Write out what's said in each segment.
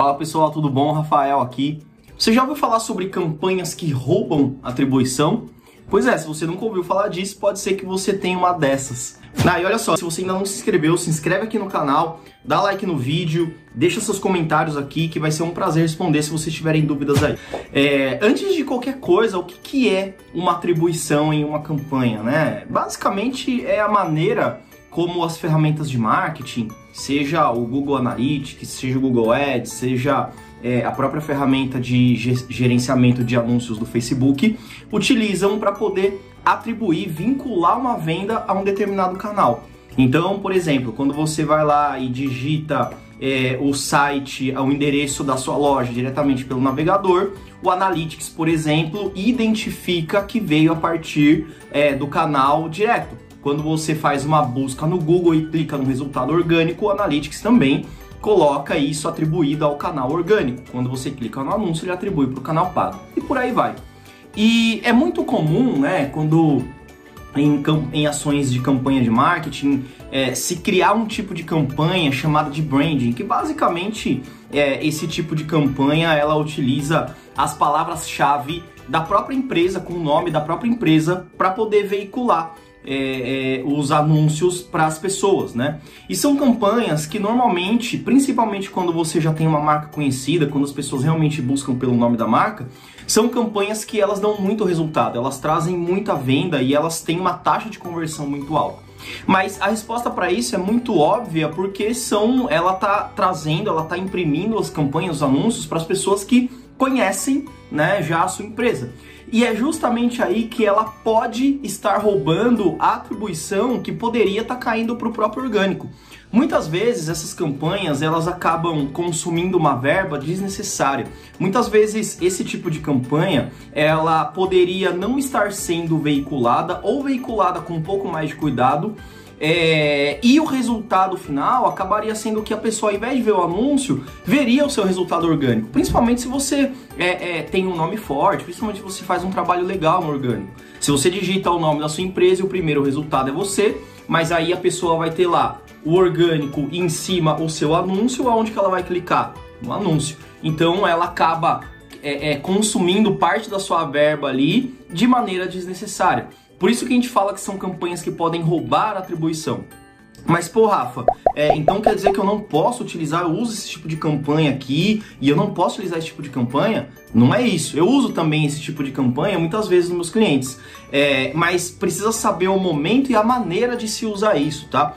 Fala pessoal, tudo bom? Rafael aqui. Você já ouviu falar sobre campanhas que roubam atribuição? Pois é, se você nunca ouviu falar disso, pode ser que você tenha uma dessas. Ah, e olha só, se você ainda não se inscreveu, se inscreve aqui no canal, dá like no vídeo, deixa seus comentários aqui, que vai ser um prazer responder se vocês tiverem dúvidas aí. É, antes de qualquer coisa, o que, que é uma atribuição em uma campanha, né? Basicamente é a maneira como as ferramentas de marketing, seja o Google Analytics, seja o Google Ads, seja é, a própria ferramenta de gerenciamento de anúncios do Facebook utilizam para poder atribuir, vincular uma venda a um determinado canal. Então, por exemplo, quando você vai lá e digita é, o site, o endereço da sua loja diretamente pelo navegador, o Analytics, por exemplo, identifica que veio a partir é, do canal direto. Quando você faz uma busca no Google e clica no resultado orgânico, o Analytics também coloca isso atribuído ao canal orgânico. Quando você clica no anúncio, ele atribui para o canal pago. E por aí vai. E é muito comum, né, quando em, em ações de campanha de marketing, é, se criar um tipo de campanha chamada de branding, que basicamente é, esse tipo de campanha ela utiliza as palavras-chave da própria empresa, com o nome da própria empresa, para poder veicular é, é, os anúncios para as pessoas, né? E são campanhas que normalmente, principalmente quando você já tem uma marca conhecida, quando as pessoas realmente buscam pelo nome da marca, são campanhas que elas dão muito resultado, elas trazem muita venda e elas têm uma taxa de conversão muito alta. Mas a resposta para isso é muito óbvia porque são, ela tá trazendo, ela tá imprimindo as campanhas, os anúncios para as pessoas que conhecem, né, já a sua empresa. E é justamente aí que ela pode estar roubando a atribuição que poderia estar tá caindo para o próprio orgânico. Muitas vezes essas campanhas elas acabam consumindo uma verba desnecessária. Muitas vezes esse tipo de campanha ela poderia não estar sendo veiculada ou veiculada com um pouco mais de cuidado é, e o resultado final acabaria sendo que a pessoa, ao invés de ver o anúncio, veria o seu resultado orgânico. Principalmente se você é, é, tem um nome forte, principalmente se você faz um trabalho legal no orgânico. Se você digita o nome da sua empresa e o primeiro resultado é você, mas aí a pessoa vai ter lá o orgânico em cima o seu anúncio, aonde que ela vai clicar? No anúncio. Então ela acaba é, é, consumindo parte da sua verba ali de maneira desnecessária. Por isso que a gente fala que são campanhas que podem roubar a atribuição. Mas, pô, Rafa, é, então quer dizer que eu não posso utilizar, eu uso esse tipo de campanha aqui e eu não posso utilizar esse tipo de campanha? Não é isso. Eu uso também esse tipo de campanha muitas vezes nos meus clientes. É, mas precisa saber o momento e a maneira de se usar isso, tá?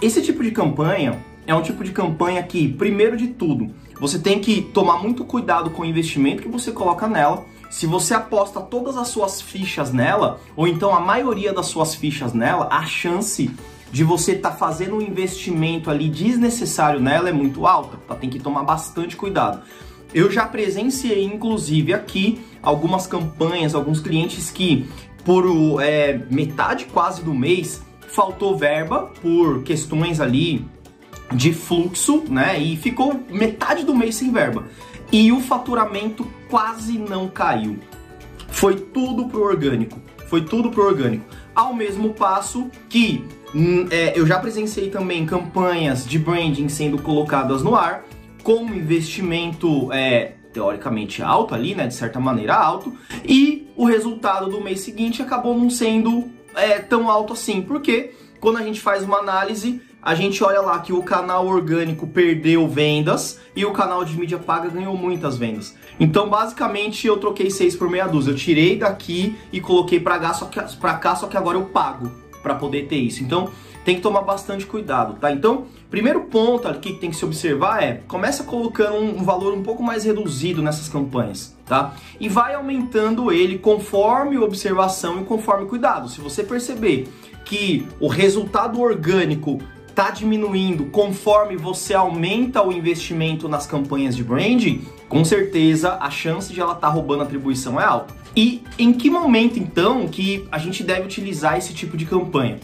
Esse tipo de campanha é um tipo de campanha que, primeiro de tudo, você tem que tomar muito cuidado com o investimento que você coloca nela se você aposta todas as suas fichas nela, ou então a maioria das suas fichas nela, a chance de você estar tá fazendo um investimento ali desnecessário nela é muito alta, tá? Tem que tomar bastante cuidado. Eu já presenciei, inclusive, aqui algumas campanhas, alguns clientes que por é, metade quase do mês faltou verba por questões ali de fluxo, né? E ficou metade do mês sem verba e o faturamento quase não caiu. Foi tudo pro orgânico. Foi tudo pro orgânico. Ao mesmo passo que hum, é, eu já presenciei também campanhas de branding sendo colocadas no ar com investimento é, teoricamente alto ali, né, de certa maneira alto, e o resultado do mês seguinte acabou não sendo é, tão alto assim, porque quando a gente faz uma análise a gente olha lá que o canal orgânico perdeu vendas e o canal de mídia paga ganhou muitas vendas. Então, basicamente, eu troquei 6 por meia dúzia. Eu tirei daqui e coloquei para cá, só que, pra cá, só que agora eu pago para poder ter isso. Então, tem que tomar bastante cuidado, tá? Então, primeiro ponto aqui que tem que se observar é, começa colocando um valor um pouco mais reduzido nessas campanhas, tá? E vai aumentando ele conforme observação e conforme cuidado. Se você perceber que o resultado orgânico está diminuindo conforme você aumenta o investimento nas campanhas de branding, com certeza a chance de ela estar tá roubando atribuição é alta. E em que momento então que a gente deve utilizar esse tipo de campanha?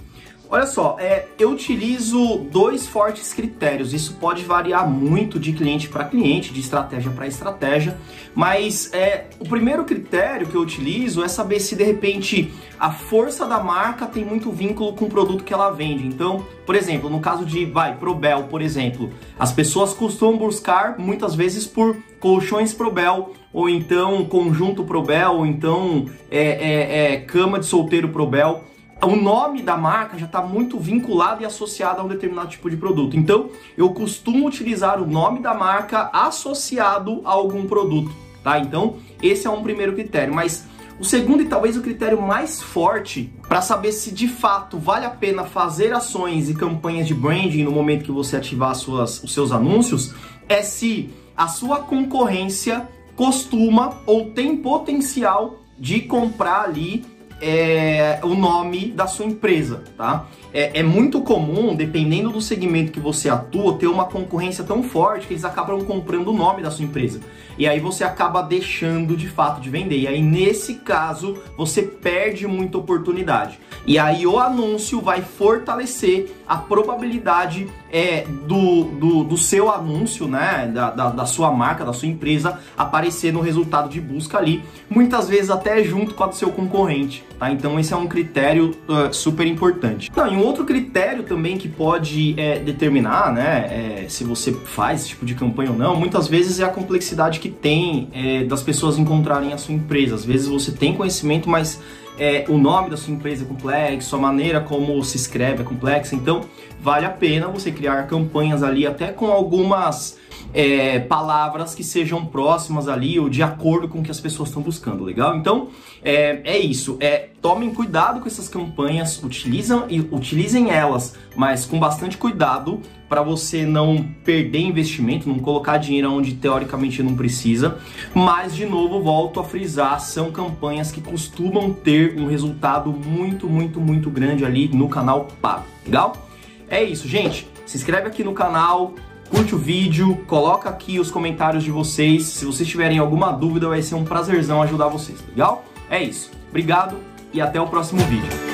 Olha só, é, eu utilizo dois fortes critérios. Isso pode variar muito de cliente para cliente, de estratégia para estratégia, mas é, o primeiro critério que eu utilizo é saber se de repente a força da marca tem muito vínculo com o produto que ela vende. Então, por exemplo, no caso de, vai, Probel, por exemplo, as pessoas costumam buscar muitas vezes por colchões Probel, ou então conjunto Probel, ou então é, é, é, cama de solteiro Probel o nome da marca já está muito vinculado e associado a um determinado tipo de produto. Então, eu costumo utilizar o nome da marca associado a algum produto, tá? Então, esse é um primeiro critério, mas o segundo e talvez o critério mais forte para saber se de fato vale a pena fazer ações e campanhas de branding no momento que você ativar suas, os seus anúncios é se a sua concorrência costuma ou tem potencial de comprar ali é, o nome da sua empresa, tá? É, é, muito comum, dependendo do segmento que você atua, ter uma concorrência tão forte que eles acabam comprando o nome da sua empresa. E aí você acaba deixando de fato de vender. E aí, nesse caso, você perde muita oportunidade. E aí o anúncio vai fortalecer a probabilidade é, do, do, do seu anúncio, né? Da, da, da, sua marca, da sua empresa, aparecer no resultado de busca ali, muitas vezes até junto com a do seu concorrente. Tá? Então esse é um critério uh, super importante. Não, e um outro critério também que pode é, determinar né, é, se você faz esse tipo de campanha ou não, muitas vezes é a complexidade que tem é, das pessoas encontrarem a sua empresa. Às vezes você tem conhecimento, mas é, o nome da sua empresa é complexo, a maneira como se escreve é complexa, então vale a pena você criar campanhas ali até com algumas é, palavras que sejam próximas ali ou de acordo com o que as pessoas estão buscando, legal? Então é, é isso. É, tomem cuidado com essas campanhas, utilizam, utilizem elas, mas com bastante cuidado para você não perder investimento, não colocar dinheiro onde teoricamente não precisa. Mas de novo volto a frisar, são campanhas que costumam ter um resultado muito, muito, muito grande ali no canal pago, legal? É isso, gente. Se inscreve aqui no canal, curte o vídeo, coloca aqui os comentários de vocês. Se vocês tiverem alguma dúvida, vai ser um prazerzão ajudar vocês, legal? É isso. Obrigado e até o próximo vídeo.